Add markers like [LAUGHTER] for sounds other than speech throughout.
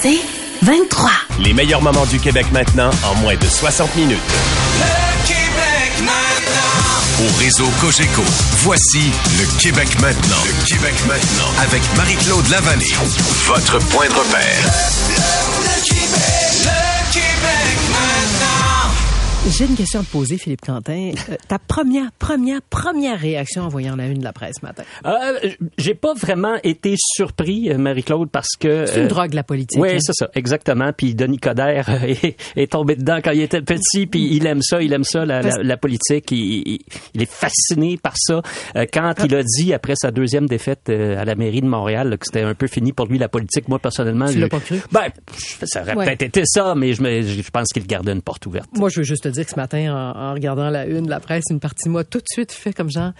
C'est 23. Les meilleurs moments du Québec maintenant en moins de 60 minutes. Le Québec maintenant. Au réseau Cogeco, voici le Québec maintenant. Le Québec maintenant. Avec Marie-Claude Lavallée. Votre point de repère. J'ai une question à te poser, Philippe Quentin. Euh, ta première, première, première réaction en voyant la une de la presse ce matin? Euh, j'ai pas vraiment été surpris, euh, Marie-Claude, parce que... C'est une euh, drogue, la politique. Oui, hein? c'est ça, exactement. Puis Denis Coderre euh, [LAUGHS] est, est tombé dedans quand il était petit, puis il aime ça, il aime ça, la, la, la politique. Il, il- il est fasciné par ça. Quand il a dit, après sa deuxième défaite à la mairie de Montréal, que c'était un peu fini pour lui, la politique, moi, personnellement... Tu je- l'as pas cru? Ben, ça aurait Ouais. peut-être été ça, mais je, je pense qu'il gardait une porte ouverte. Moi, je veux juste te dire ce matin, en, en regardant la une de la presse, une partie de moi tout de suite fait comme genre,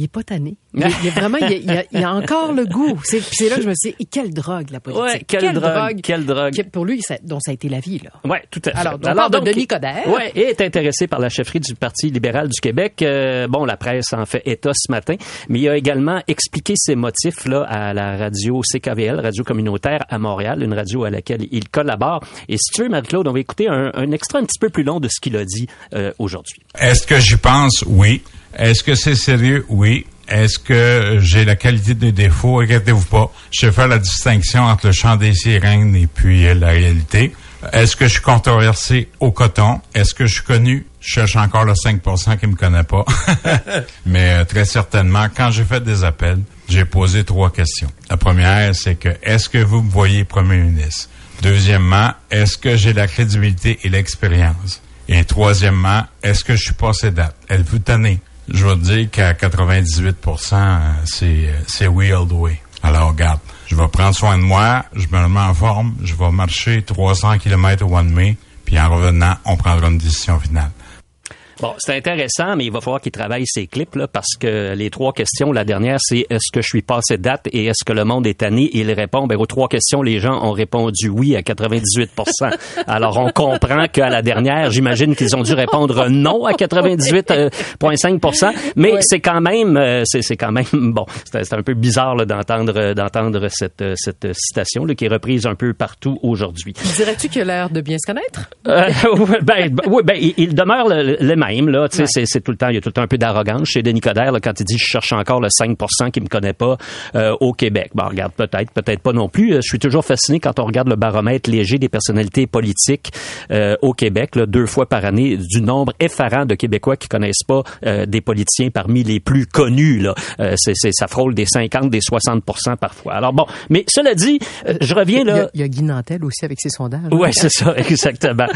il est pas tanné. Il, est- il est vraiment, il, y a, il y a encore le goût. C'est puis c'est là que je me suis dit, quelle drogue, la politique. Ouais, quelle drogue, quelle drogue. qui- pour lui, ça, dont ça a été la vie, là. Ouais, tout à fait. Alors, on parle de Denis Coderre. Ouais, et est intéressé par la chefferie du Parti libéral du Québec. Euh, bon, la presse en fait état ce matin, mais il a également expliqué ses motifs là à la radio CKVL, radio communautaire à Montréal, une radio à laquelle il collabore. Et si tu veux, Marie-Claude, on va écouter un, un extrait un petit peu plus long de ce qu'il a dit euh, aujourd'hui. Est-ce que j'y pense? Oui. Est-ce que c'est sérieux? Oui. Est-ce que j'ai la qualité des défauts? Inquiétez-vous pas. Je vais faire la distinction entre le chant des sirènes et puis euh, la réalité. Est-ce que je suis controversé au coton? Est-ce que je suis connu? Je cherche encore le 5% qui me connaît pas. [LAUGHS] Mais euh, très certainement, quand j'ai fait des appels, j'ai posé trois questions. La première, c'est que est-ce que vous me voyez premier ministre? Deuxièmement, est-ce que j'ai la crédibilité et l'expérience? Et troisièmement, est-ce que je suis passé date? Êtes-vous tanné? Je vais te dire qu'à 98 euh, c'est c'est we all the way. Alors, regarde, je vais prendre soin de moi, je me mets en forme, je vais marcher 300 km au mois de mai, puis en revenant, on prendra une décision finale. Bon, c'est intéressant, mais il va falloir qu'il travaille ses clips, là, parce que les trois questions, la dernière, c'est est-ce que je suis passé date et est-ce que le monde est tanné? Et il répond, ben, aux trois questions, les gens ont répondu oui à 98 [LAUGHS] Alors, on comprend qu'à la dernière, j'imagine qu'ils ont dû répondre non à 98,5% mais c'est quand même, euh, c'est, quand même, bon, c'est, un peu bizarre, là, d'entendre, euh, d'entendre cette, euh, cette citation, là, qui est reprise un peu partout aujourd'hui. Dirais-tu qu'il a l'air de bien se connaître? Euh, [LAUGHS] ben, ben, oui, ben, il, il demeure le, le même, là. Tu sais, c'est, c'est tout le temps, il y a tout le temps un peu d'arrogance chez Denis Coderre, là, quand il dit je cherche encore le 5 qui me connaît pas euh, au Québec. Bon, regarde, peut-être, peut-être pas non plus. Euh, Je suis toujours fasciné quand on regarde le baromètre léger des personnalités politiques euh, au Québec, là, deux fois par année, du nombre effarant de Québécois qui connaissent pas euh, des politiciens parmi les plus connus, là. C'est, c'est, ça frôle des 50, des 60 parfois. Alors bon, mais cela dit, je reviens Il y, là. a, il y a Guy Nantel aussi avec ses sondages. Ouais, c'est ça, [LAUGHS] exactement.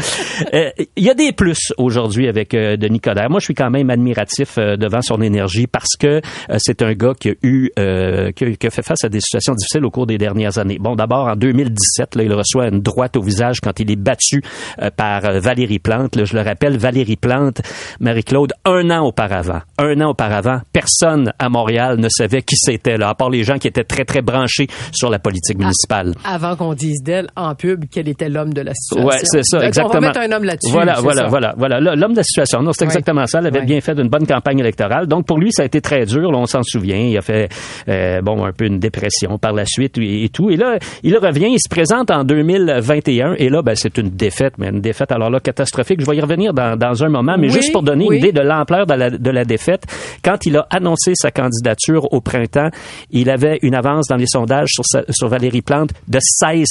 Il y a des plus aujourd'hui avec Denis Coderre. Moi, je suis quand même admiratif euh, devant son énergie parce que euh, c'est un gars qui a eu, euh, qui, a, qui a fait face à des situations difficiles au cours des dernières années. Bon, d'abord en 2017, là, il reçoit une droite au visage quand il est battu euh, par Valérie Plante. Là, je le rappelle, Valérie Plante, Marie-Claude, un an auparavant, un an auparavant, personne à Montréal ne savait qui c'était, là, à part les gens qui étaient très très branchés sur la politique municipale. Avant qu'on dise d'elle en pub qu'elle était l'homme de la situation. Ouais, c'est ça, Donc, exactement. On va mettre un homme là-dessus. Voilà, voilà, voilà, voilà. L'homme de la situation. Non, c'est exactement ça. Elle avait bien fait d'une bonne campagne électorale. Donc, pour lui, ça a été très dur. Là, on s'en souvient. Il a fait, euh, bon, un peu une dépression par la suite et, et tout. Et là, il revient. Il se présente en 2021. Et là, ben, c'est une défaite, mais une défaite, alors là, catastrophique. Je vais y revenir dans, dans un moment. Mais Oui, juste pour donner une idée de l'ampleur de la, de la défaite, quand il a annoncé sa candidature au printemps, il avait une avance dans les sondages sur, sa- sur Valérie Plante de 16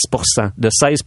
de 16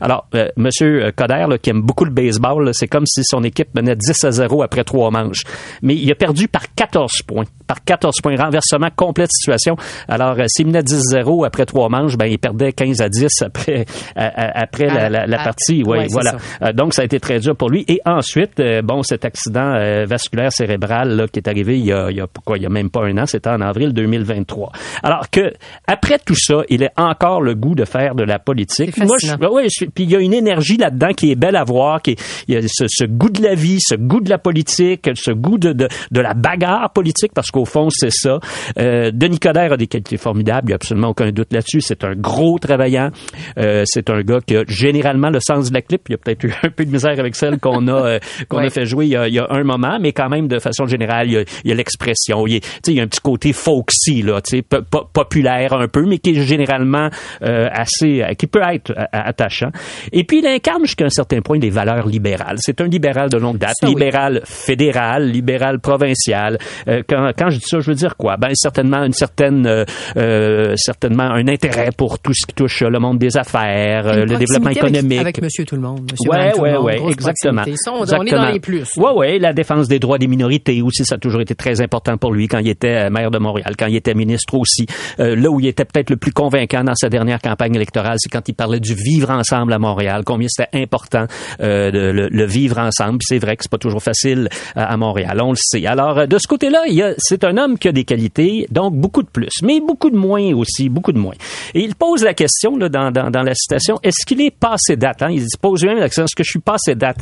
Alors, euh, Monsieur Coder, là, qui aime beaucoup le baseball, c'est comme si son équipe menait 10 10 à 0 après trois manches. Mais il a perdu par 14 points. Par 14 points. Renversement complet de situation. Alors, euh, s'il menait 10-0 après trois manches, ben, il perdait 15 à 10 après, après la, la, la, partie. Oui, ouais, voilà. Euh, donc, ça a été très dur pour lui. Et ensuite, euh, bon, cet accident vasculaire cérébral là, qui est arrivé il y a, il y a pourquoi, il y a même pas un an, c'était en avril 2023. Alors que après tout ça, il a encore le goût de faire de la politique. Moi, je, ben ouais, je, puis il y a une énergie là-dedans qui est belle à voir, qui est, il y a ce, ce, goût de la vie, ce goût de la politique, ce goût de, de, de la bagarre politique, parce qu'au fond, c'est ça. Euh, Denis Coderre a des qualités formidables, il n'y a absolument aucun doute là-dessus. C'est un gros travaillant. Euh, c'est un gars qui a généralement le sens de la clip. Il y a peut-être eu [LAUGHS] un peu de misère avec celle qu'on a euh, qu'on ouais. a fait jouer il y a, il y a, un moment, mais quand même de façon générale, il y a l'expression. Il, il, y a un petit côté folksy, là, populaire un peu, mais qui est généralement assez, qui peut être attachant. Et puis il incarne jusqu'à un certain point des valeurs libérales. C'est un libéral de longue date, ça, libéral fédéral, libéral provincial. Euh, quand, quand je dis ça, je veux dire quoi? Ben certainement une certaine, euh, certainement un intérêt pour tout ce qui touche le monde des affaires, une le développement économique. Avec, avec Monsieur Tout le Monde. Monsieur ouais, ouais, monde, ouais, exactement. Ça, on, exactement. on, est dans les plus. Ouais, ouais, la défense des droits des minorités aussi, ça a toujours été très important pour lui quand il était maire de Montréal, quand il était ministre aussi. Euh, là où il était peut-être le plus convaincant dans sa dernière campagne électorale, c'est quand il parlait du vivre ensemble à Montréal, combien c'était important euh, de le, le, vivre ensemble. C'est vrai que c'est pas toujours facile euh, à Montréal, on le sait. Alors de ce côté-là, c'est un homme qui a des qualités, donc beaucoup de plus, mais beaucoup de moins aussi, beaucoup de moins. Et il pose la question dans, la citation, est-ce qu'il est passé date hein? Il pose même la question, est-ce que je suis passé date?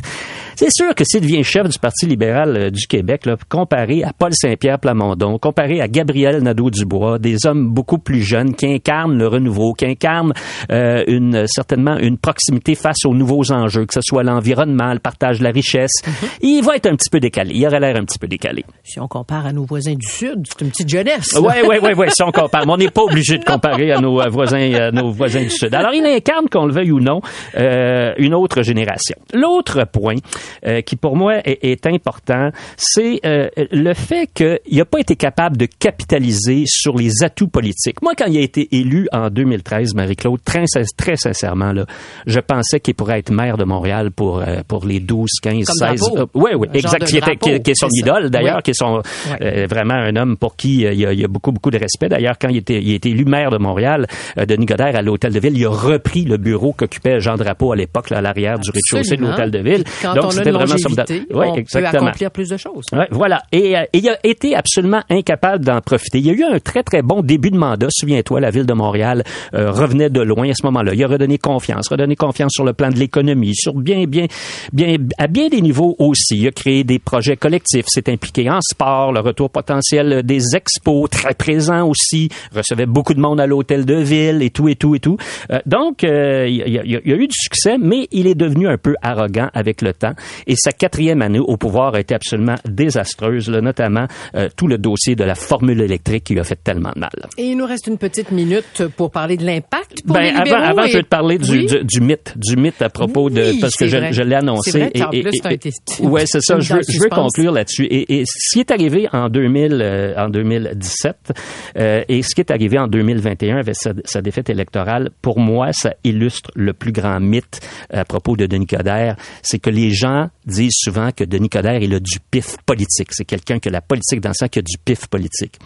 C'est sûr que s'il devient chef du Parti libéral euh, du Québec, là, comparé à Paul Saint-Pierre Plamondon, comparé à Gabriel Nadeau-Dubois, des hommes beaucoup plus jeunes qui incarnent le renouveau, qui incarnent euh, une, certainement une proximité face aux nouveaux enjeux, que ce soit l'environnement, le partage de la richesse, mm -hmm. il va être un petit peu décalé. Il aurait l'air un petit peu décalé. Si on compare à nos voisins du Sud, c'est une petite jeunesse. Oui, oui, oui, ouais, si on [LAUGHS] compare. Mais on n'est pas obligé de comparer à nos voisins, à nos voisins du Sud. Alors, il incarne, qu'on le veuille ou non, euh, une autre génération. L'autre point euh, qui, pour moi, est, est important, c'est euh, le fait qu'il n'a pas été capable de capitaliser sur les atouts politiques. Moi, quand il a été élu en 2013, Marie-Claude, très, très sincèrement, là, je pensais qu'il pourrait être maire de Montréal pour, euh, pour les 12, 15, Comme 16... Euh, oui, oui, exact. Qui, était, qui, qui, est son est idole, d'ailleurs, oui. qui est son, oui. euh, vraiment un homme pour qui il y, a, il y a beaucoup, beaucoup de respect. D'ailleurs, quand il était, il était élu maire de Montréal, euh, Denis Godert, à l'Hôtel de Ville, il a repris le bureau qu'occupait Jean Drapeau à l'époque, à l'arrière du rez-de-chaussée de l'Hôtel de Ville. Donc, c'était vraiment son... Oui, on exactement. peut accomplir plus de choses. Ouais, voilà. Et, euh, il a été absolument incapable d'en profiter. Il y a eu un très, très bon début de mandat. Souviens-toi, la ville de Montréal euh, revenait de loin à ce moment-là. Il a redonné confiance, redonné confiance sur le plan de l'économie, sur bien, bien, bien, à bien des niveaux aussi. Il a créé des projets collectifs, s'est impliqué en sport, le retour potentiel des expos, très présent aussi, recevait beaucoup de monde à l'hôtel de ville et tout, et tout, et tout. Euh, donc, euh, il, y a, il y a eu du succès, mais il est devenu un peu arrogant avec le temps. Et sa quatrième année au pouvoir a été absolument désastreuse, là, notamment euh, tout le dossier de la formule électrique qui lui a fait tellement de mal. Et il nous reste une petite minute pour parler de l'impact pour ben, les libéraux avant, avant et... je vais te parler du, oui? du, du, mythe, du mythe à propos de oui, parce que je, je l'ai annoncé. Vrai, et, et, et, et ouais, c'est ça. Je veux, je veux conclure là-dessus. Et, et, ce qui est arrivé en 2000, euh, en 2017 euh, et ce qui est arrivé en 2021 avec sa, sa, défaite électorale, pour moi, ça illustre le plus grand mythe à propos de Denis Coderre, c'est que les gens disent souvent que Denis Coderre il a du pif politique. C'est quelqu'un que la politique dans sang qui a du pif politique.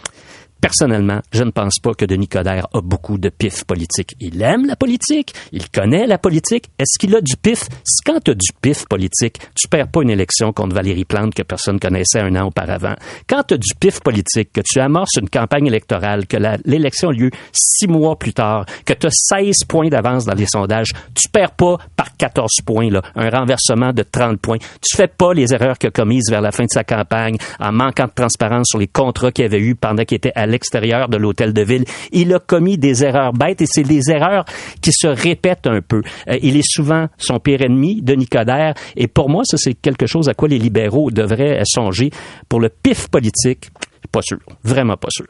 Personnellement, je ne pense pas que Denis Coderre a beaucoup de pif politique. Il aime la politique, il connaît la politique. Est-ce qu'il a du pif? Quand tu as du pif politique, tu perds pas une élection contre Valérie Plante que personne connaissait un an auparavant. Quand tu as du pif politique, que tu amorces une campagne électorale, que l'élection a lieu six mois plus tard, que tu as 16 points d'avance dans les sondages, tu perds pas par 14 points, là, un renversement de 30 points. Tu fais pas les erreurs a commises vers la fin de sa campagne en manquant de transparence sur les contrats qu'il avait eu pendant qu'il était à l'extérieur de l'hôtel de ville. Il a commis des erreurs bêtes et c'est des erreurs qui se répètent un peu. Euh, il est souvent son pire ennemi, Denis Coderre, et pour moi, ça c'est quelque chose à quoi les libéraux devraient songer. Pour le pif politique, pas sûr, vraiment pas sûr.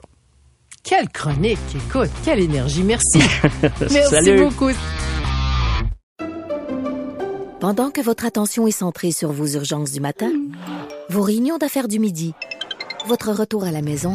Quelle chronique, écoute, quelle énergie, merci. [LAUGHS] merci Salut. beaucoup. Pendant que votre attention est centrée sur vos urgences du matin, vos réunions d'affaires du midi, votre retour à la maison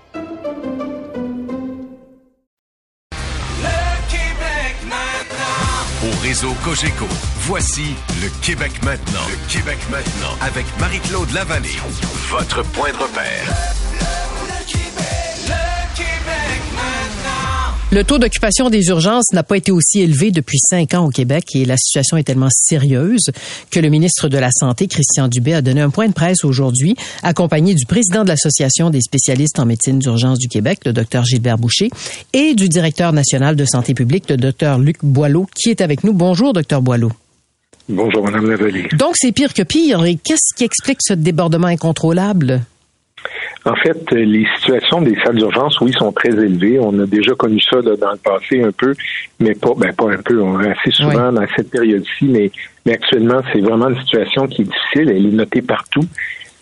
Réseau Cogeco, voici le Québec maintenant. Le Québec maintenant avec Marie-Claude Lavallée. Votre point de repère. Le taux d'occupation des urgences n'a pas été aussi élevé depuis cinq ans au Québec et la situation est tellement sérieuse que le ministre de la Santé, Christian Dubé, a donné un point de presse aujourd'hui, accompagné du président de l'Association des spécialistes en médecine d'urgence du Québec, le docteur Gilbert Boucher, et du directeur national de santé publique, le docteur Luc Boileau, qui est avec nous. Bonjour, docteur Boileau. Bonjour, Madame Lavallée. Donc, c'est pire que pire. Et qu'est-ce qui explique ce débordement incontrôlable? En fait, les situations des salles d'urgence, oui, sont très élevées. On a déjà connu ça là, dans le passé un peu, mais pas, ben, pas un peu, on, assez souvent dans cette période-ci, mais, mais actuellement, c'est vraiment une situation qui est difficile. Elle est notée partout,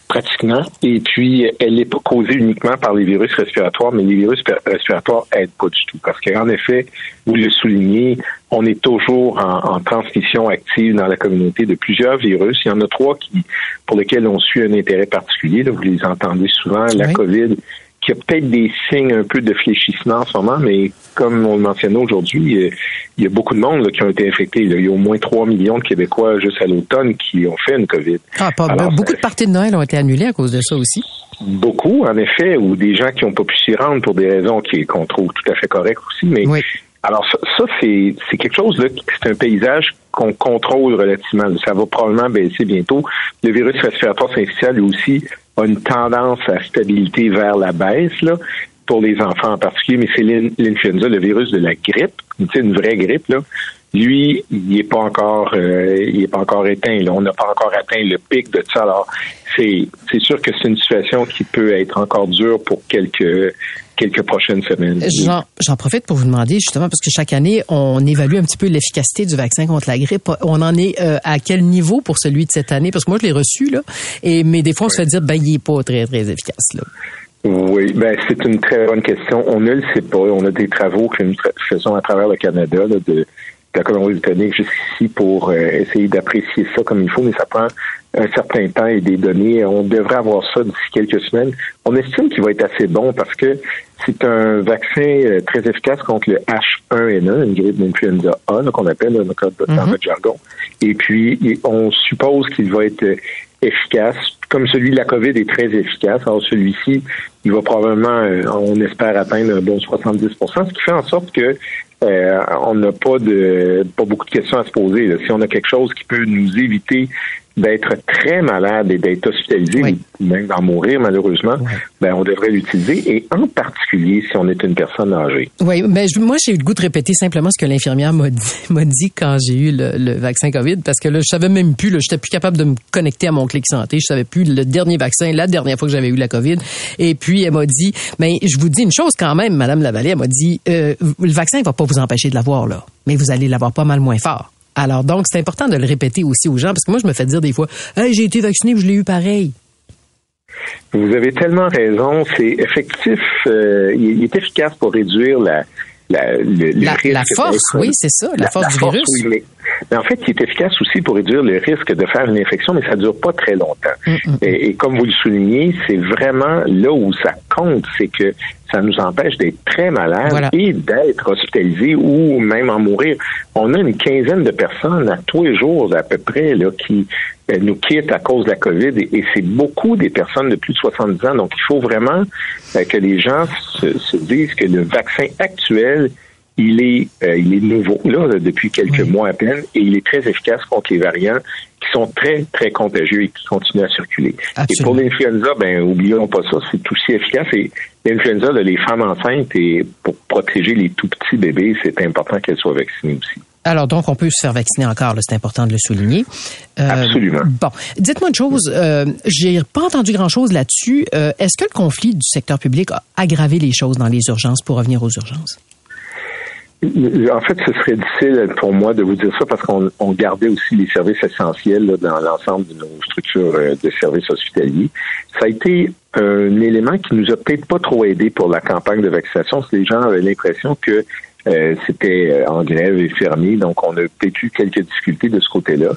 pratiquement. Et puis, elle n'est pas causée uniquement par les virus respiratoires, mais les virus respiratoires aident pas du tout. Parce qu'en effet, vous le soulignez, on est toujours en, en transmission active dans la communauté de plusieurs virus. Il y en a trois qui, pour lesquels on suit un intérêt particulier. Là, vous les entendez souvent. La Oui. COVID, qui a peut-être des signes un peu de fléchissement en ce moment, mais comme on le mentionnait aujourd'hui, il y a- y beaucoup de monde là, qui ont été infectés. là. Il y a au moins 3 millions de Québécois juste à l'automne qui ont fait une COVID. Ah, pas, Alors, beaucoup ça- de parties de Noël ont été annulées à cause de ça aussi. Beaucoup, en effet, ou des gens qui n'ont pas pu s'y rendre pour des raisons qu'on trouve tout à fait correctes aussi. Mais Oui. Alors ça, c'est c'est quelque chose là, c'est un paysage qu'on contrôle relativement. Ça va probablement baisser bientôt. Le virus respiratoire syncytial lui aussi a une tendance à stabilité vers la baisse là pour les enfants en particulier, mais c'est l'in- l'influenza, le virus de la grippe, une vraie grippe là. Lui, il n'est pas encore, euh, il est pas encore éteint. Là. On n'a pas encore atteint le pic de ça. Alors, c'est c'est sûr que c'est une situation qui peut être encore dure pour quelques quelques prochaines semaines. J'en, j'en profite pour vous demander justement parce que chaque année on évalue un petit peu l'efficacité du vaccin contre la grippe. On en est euh, à quel niveau pour celui de cette année? Parce que moi je l'ai reçu là, et mais des fois on se fait dire ben il est pas très très efficace là. Oui, ben c'est une très bonne question. On ne le sait pas. On a des travaux que nous faisons à travers le Canada, là, de, de la Colombie-Britannique jusqu'ici pour euh, essayer d'apprécier ça comme il faut, mais ça prend un certain temps et des données. On devrait avoir ça d'ici quelques semaines. On estime qu'il va être assez bon parce que c'est un vaccin euh, très efficace contre le H1N1, une grippe d'influenza A, qu'on appelle dans notre- dans notre jargon. Et puis, on suppose qu'il va être euh, efficace. Comme celui de la COVID est très efficace, alors celui-ci, il va probablement, euh, on espère atteindre un bon 70% ce qui fait en sorte que euh, on n'a pas de pas beaucoup de questions à se poser. Si on a quelque chose qui peut nous éviter d'être très malade et d'être hospitalisé, Oui. ou même d'en mourir malheureusement, Ouais. ben on devrait l'utiliser. Et en particulier si on est une personne âgée. Oui, mais je- moi j'ai eu le goût de répéter simplement ce que l'infirmière m'a dit, [LAUGHS] m'a dit quand j'ai eu le, le vaccin Covid parce que là je savais même plus, là, j'étais plus capable de me connecter à mon clic santé, je savais plus le dernier vaccin, la dernière fois que j'avais eu la Covid. Et puis elle m'a dit, mais je vous dis une chose quand même, Madame Lavallée, elle m'a dit, euh, le vaccin va pas vous empêcher de l'avoir là, mais vous allez l'avoir pas mal moins fort. Alors donc c'est important de le répéter aussi aux gens parce que moi je me fais dire des fois, hey, j'ai été vacciné, puis je l'ai eu pareil. Vous avez tellement raison. C'est effectif. euh, il est efficace pour réduire la, la, le, le La, risque la force, oui, c'est ça, la, force du virus. oui, mais, mais en fait, il est efficace aussi pour réduire le risque de faire une infection, mais ça dure pas très longtemps. Mm, Et, et comme vous le soulignez, c'est vraiment là où ça compte, c'est que ça nous empêche d'être très malades Voilà. et d'être hospitalisés ou même en mourir. On a une quinzaine de personnes à tous les jours à peu près là qui nous quittent à cause de la COVID et, et c'est beaucoup des personnes de plus de 70 ans. Donc, il faut vraiment euh, que les gens se, se disent que le vaccin actuel il est, euh, il est nouveau là depuis quelques mois à peine et il est très efficace contre les variants qui sont très très contagieux et qui continuent à circuler. Absolument. Et pour l'influenza, ben oublions pas ça, c'est aussi efficace. Et l'influenza, les femmes enceintes et pour protéger les tout petits bébés, c'est important qu'elles soient vaccinées aussi. Alors donc on peut se faire vacciner encore, c'est important de le souligner. Euh, Absolument. Bon, dites-moi une chose, euh, j'ai pas entendu grand-chose là-dessus. Euh, Est-ce que le conflit du secteur public a aggravé les choses dans les urgences pour revenir aux urgences? En fait, ce serait difficile pour moi de vous dire ça parce qu'on on gardait aussi les services essentiels là, dans l'ensemble de nos structures euh, de services hospitaliers. Ça a été un élément qui nous a peut-être pas trop aidé pour la campagne de vaccination. Les gens avaient l'impression que euh, c'était euh, en grève et fermé, donc on a eu quelques difficultés de ce côté-là.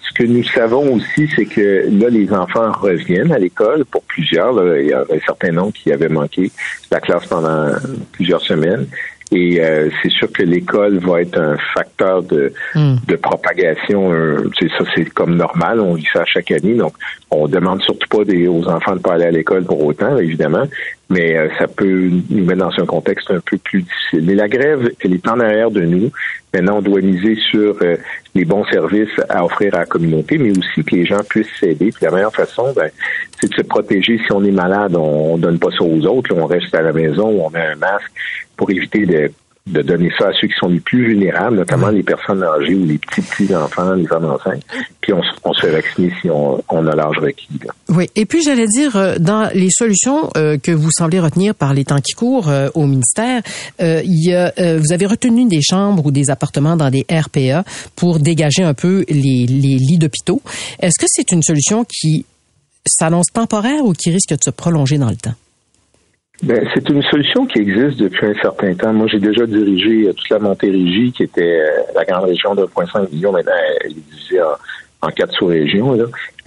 Ce que nous savons aussi, c'est que là, les enfants reviennent à l'école pour plusieurs. Là, il y a un certain nombre qui avaient manqué la classe pendant plusieurs semaines. Et euh, c'est sûr que l'école va être un facteur de, de propagation. euh, c'est ça, c'est comme normal. On vit ça chaque année. Donc, on demande surtout pas des, aux enfants de pas aller à l'école pour autant, évidemment. Mais euh, ça peut nous mettre dans un contexte un peu plus difficile. Mais la grève, elle est en arrière de nous. Maintenant, on doit miser sur euh, les bons services à offrir à la communauté, mais aussi que les gens puissent s'aider. Puis la meilleure façon, ben, c'est de se protéger. Si on est malade, on, on donne pas ça aux autres. On reste à la maison, on met un masque pour éviter de, de donner ça à ceux qui sont les plus vulnérables, notamment les personnes âgées ou les petits petits enfants, les femmes enceintes. Puis on, on se fait vacciner si on, on a l'âge requis. là. Oui. Et puis, j'allais dire, euh, dans les solutions euh, que vous semblez retenir par les temps qui courent euh, au ministère, euh, il y a, euh, vous avez retenu des chambres ou des appartements dans des RPA pour dégager un peu les, les lits d'hôpitaux. Est-ce que c'est une solution qui s'annonce temporaire ou qui risque de se prolonger dans le temps? Ben, c'est une solution qui existe depuis un certain temps. Moi, j'ai déjà dirigé euh, toute la Montérégie, qui était euh, la grande région de 1,5 million. Maintenant, elle est divisée en, quatre sous-régions.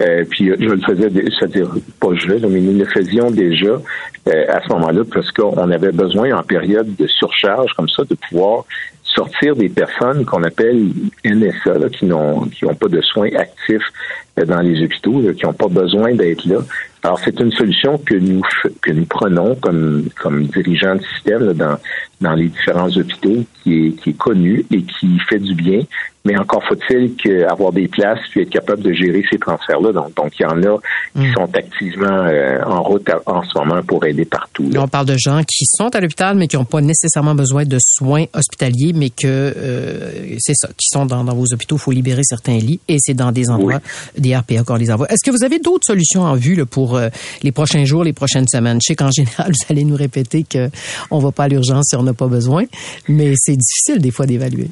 Euh, puis, euh, je le faisais, c'est-à-dire pas je, là, mais nous le faisions déjà euh, à ce moment-là parce qu'on avait besoin, en période de surcharge comme ça, de pouvoir sortir des personnes qu'on appelle NSA, là, qui n'ont qui n'ont pas de soins actifs dans les hôpitaux, là, qui n'ont pas besoin d'être là. Alors, c'est une solution que nous que nous prenons comme comme dirigeants du système dans dans les différents hôpitaux, qui est qui est connu et qui fait du bien. Mais encore faut-il qu'avoir des places puis être capable de gérer ces transferts-là. Donc, donc il y en a qui sont activement euh, en route à- en ce moment pour aider partout. là. On parle de gens qui sont à l'hôpital, mais qui n'ont pas nécessairement besoin de soins hospitaliers, mais que euh, c'est ça, qui sont dans, dans vos hôpitaux. Il faut libérer certains lits et c'est dans des endroits, des RPA qu'on les envoie. Est-ce que vous avez d'autres solutions en vue là, pour euh, les prochains jours, les prochaines semaines? Je sais qu'en [LAUGHS] général, vous allez nous répéter que on va pas à l'urgence si on n'a pas besoin, mais c'est difficile des fois d'évaluer.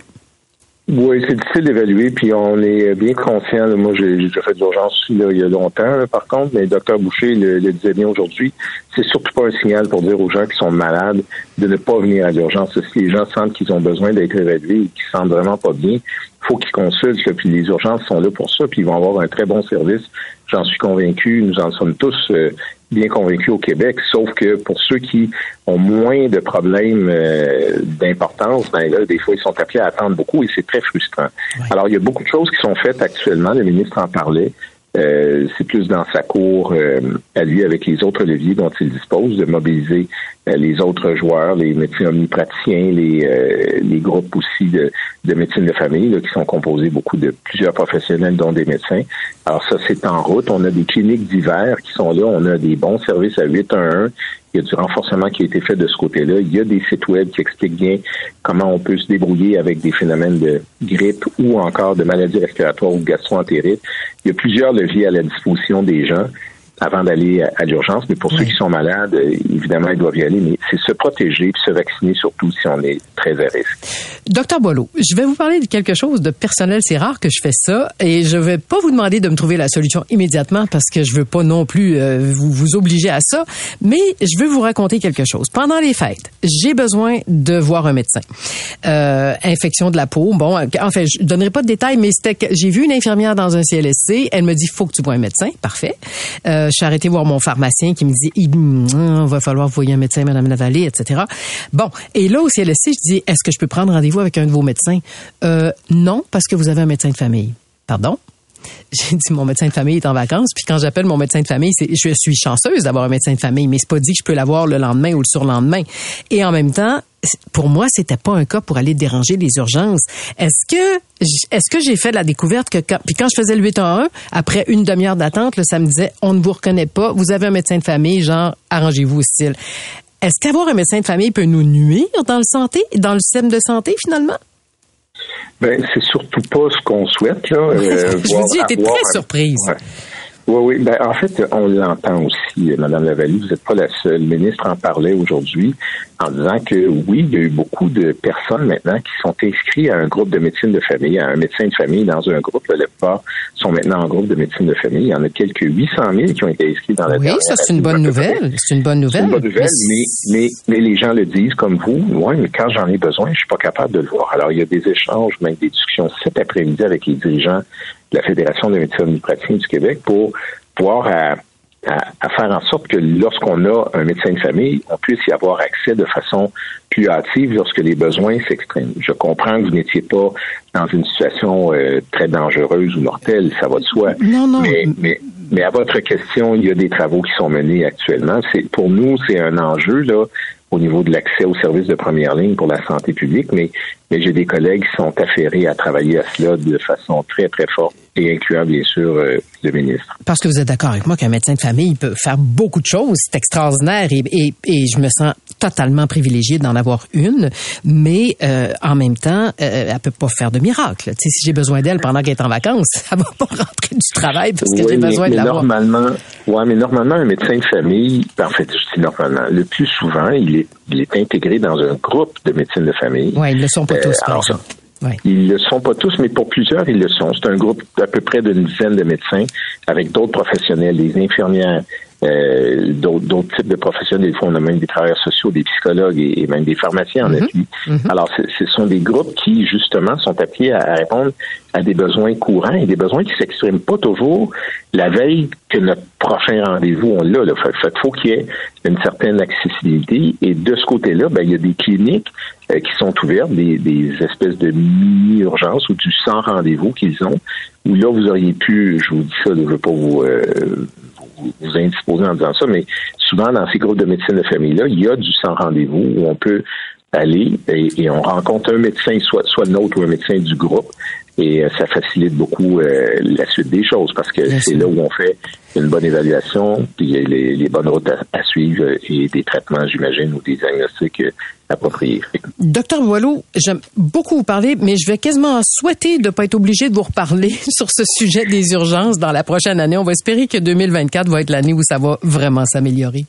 Oui, c'est difficile d'évaluer, puis on est bien conscient. moi, j'ai déjà fait de l'urgence il y a longtemps, là, par contre, mais le docteur Boucher le, le disait bien aujourd'hui. C'est surtout pas un signal pour dire aux gens qui sont malades de ne pas venir à l'urgence. Si les gens sentent qu'ils ont besoin d'être évalués et qu'ils se sentent vraiment pas bien, faut qu'ils consultent. puis les urgences sont là pour ça, puis ils vont avoir un très bon service. J'en suis convaincu. Nous en sommes tous euh, bien convaincus au Québec. Sauf que pour ceux qui ont moins de problèmes euh, d'importance, ben là, des fois, ils sont appelés à attendre beaucoup et c'est très frustrant. Alors, il y a beaucoup de choses qui sont faites actuellement. Le ministre en parlait. Euh, c'est plus dans sa cour euh, à lui avec les autres leviers dont il dispose de mobiliser euh, les autres joueurs, les médecins omnipraticiens, les, euh, les groupes aussi de, de médecine de famille là, qui sont composés beaucoup de plusieurs professionnels dont des médecins. Alors ça c'est en route. On a des cliniques d'hiver qui sont là. On a des bons services à 811. Il y a du renforcement qui a été fait de ce côté-là. Il y a des sites web qui expliquent bien comment on peut se débrouiller avec des phénomènes de grippe ou encore de maladies respiratoires ou gastro-entérites. Il y a plusieurs leviers à la disposition des gens avant d'aller à, à l'urgence. Mais pour ceux qui sont malades, euh, évidemment, ils doivent y aller. Mais c'est se protéger puis se vacciner surtout si on est très à risque. Docteur Boileau, je vais vous parler de quelque chose de personnel. C'est rare que je fais ça et je vais pas vous demander de me trouver la solution immédiatement parce que je veux pas non plus euh, vous, vous obliger à ça. Mais je veux vous raconter quelque chose. Pendant les fêtes, j'ai besoin de voir un médecin. Euh, infection de la peau. Bon, enfin, je donnerai pas de détails, mais c'était que j'ai vu une infirmière dans un CLSC. Elle me dit, faut que tu vois un médecin. Parfait. Euh, je suis arrêté voir mon pharmacien qui me dit, il hum, va falloir voir un médecin, Madame Lavallée, etc. Bon, et là au CLSC, je dis, est-ce que je peux prendre rendez-vous avec un de vos médecins? Euh, Non, parce que vous avez un médecin de famille. Pardon? [LAUGHS] J'ai dit mon médecin de famille est en vacances puis quand j'appelle mon médecin de famille je suis chanceuse d'avoir un médecin de famille mais c'est pas dit que je peux l'avoir le lendemain ou le surlendemain et en même temps pour moi c'était pas un cas pour aller déranger les urgences est-ce que est-ce que j'ai fait la découverte que quand, puis quand je faisais le 8 en 1 après une demi-heure d'attente ça me disait on ne vous reconnaît pas vous avez un médecin de famille genre arrangez-vous au style est-ce qu'avoir un médecin de famille peut nous nuire dans le santé dans le système de santé finalement? Ben, c'est surtout pas ce qu'on souhaite, là. [LAUGHS] je voir- vous dis, avoir très surprise. Ouais. Oui, oui. Ben, en fait, on l'entend aussi, Madame Lavallée. Vous n'êtes pas la seule. Le ministre en parlait aujourd'hui en disant que oui, il y a eu beaucoup de personnes maintenant qui sont inscrites à un groupe de médecine de famille, à un médecin de famille dans un groupe. Les plupart sont maintenant en groupe de médecine de famille. Il y en a quelques 800 000 qui ont été inscrits dans la Oui, ça, c'est une bonne nouvelle. C'est une bonne C'est nouvelle. une bonne nouvelle, mais, mais, mais les gens le disent comme vous. Oui, mais quand j'en ai besoin, je suis pas capable de le voir. Alors, il y a des échanges, même des discussions cet après-midi avec les dirigeants de la Fédération des médecins omnipraticiens du Québec pour pouvoir à, à- à faire en sorte que lorsqu'on a un médecin de famille, on puisse y avoir accès de façon plus hâtive lorsque les besoins s'expriment. Je comprends que vous n'étiez pas dans une situation euh, très dangereuse ou mortelle, ça va de soi. Non, non. Mais, mais, mais à votre question, il y a des travaux qui sont menés actuellement. C'est pour nous, c'est un enjeu là au niveau de l'accès aux services de première ligne pour la santé publique, mais, mais j'ai des collègues qui sont affairés à travailler à cela de façon très, très forte et incluant, bien sûr, euh, le ministre. Parce que vous êtes d'accord avec moi qu'un médecin de famille peut faire beaucoup de choses, c'est extraordinaire et, et, et je me sens totalement privilégiée d'en avoir une, mais euh, en même temps, euh, elle peut pas faire de miracle. Tu sais, si j'ai besoin d'elle pendant qu'elle est en vacances, [LAUGHS] elle va pas rentrer du travail parce que Oui, j'ai mais- besoin mais de l'avoir. Normalement, ouais, mais normalement, un médecin de famille, ben, en fait, je dis normalement, le plus souvent, il est, il est intégré dans un groupe de médecine de famille. Oui, ils le sont pas Euh, tous, par alors, exemple. Ils le sont pas tous, mais pour plusieurs, ils le sont. C'est un groupe d'à peu près d'une dizaine de médecins avec d'autres professionnels, des infirmières, euh, d'autres d'autres types de professionnels. Des fois, on a même des travailleurs sociaux, des psychologues et, et même des pharmaciens en appui. Alors, ce, sont des groupes qui, justement, sont appelés à, à répondre à des besoins courants et des besoins qui s'expriment pas toujours la veille que notre prochain rendez-vous, on l'a. Fait, fait faut qu'il y ait une certaine accessibilité. Et de ce côté-là, ben, il y a des cliniques euh, qui sont ouvertes, des, des espèces de mini-urgences ou du sans rendez-vous qu'ils ont, où là, vous auriez pu, je vous dis ça, je ne veux pas vous, euh, vous, indisposer en disant ça, mais souvent dans ces groupes de médecine de famille-là, il y a du sans rendez-vous où on peut aller et, et on rencontre un médecin, soit, soit le nôtre ou un médecin du groupe, et euh, ça facilite beaucoup euh, la suite des choses parce que c'est là où on fait une bonne évaluation, puis les, les bonnes routes à, à suivre et des traitements, j'imagine, ou des diagnostics euh, appropriés. Docteur Boileau, j'aime beaucoup vous parler, mais je vais quasiment souhaiter de ne pas être obligé de vous reparler [LAUGHS] sur ce sujet des urgences dans la prochaine année. On va espérer que 2024 va être l'année où ça va vraiment s'améliorer.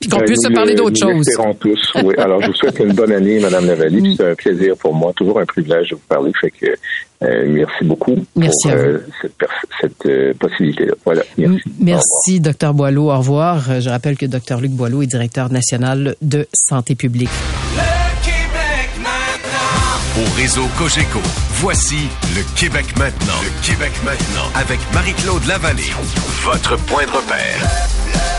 Puis qu'on Ben, puisse se parler choses. l'espérons tous. Oui. [LAUGHS] Alors, je vous souhaite une bonne année, Madame Lavallée. puis C'est un plaisir pour moi, toujours un privilège de vous parler. Fait que euh, merci beaucoup Merci pour à vous. euh, cette, euh, possibilité-là. Voilà. Merci. Merci, docteur Boileau. Au revoir. Euh, Je rappelle que docteur Luc Boileau est directeur national de santé publique. Le Québec maintenant. Au réseau Cogeco, voici le Québec maintenant. Le Québec maintenant avec Marie-Claude Lavallée. Votre point de repère. Le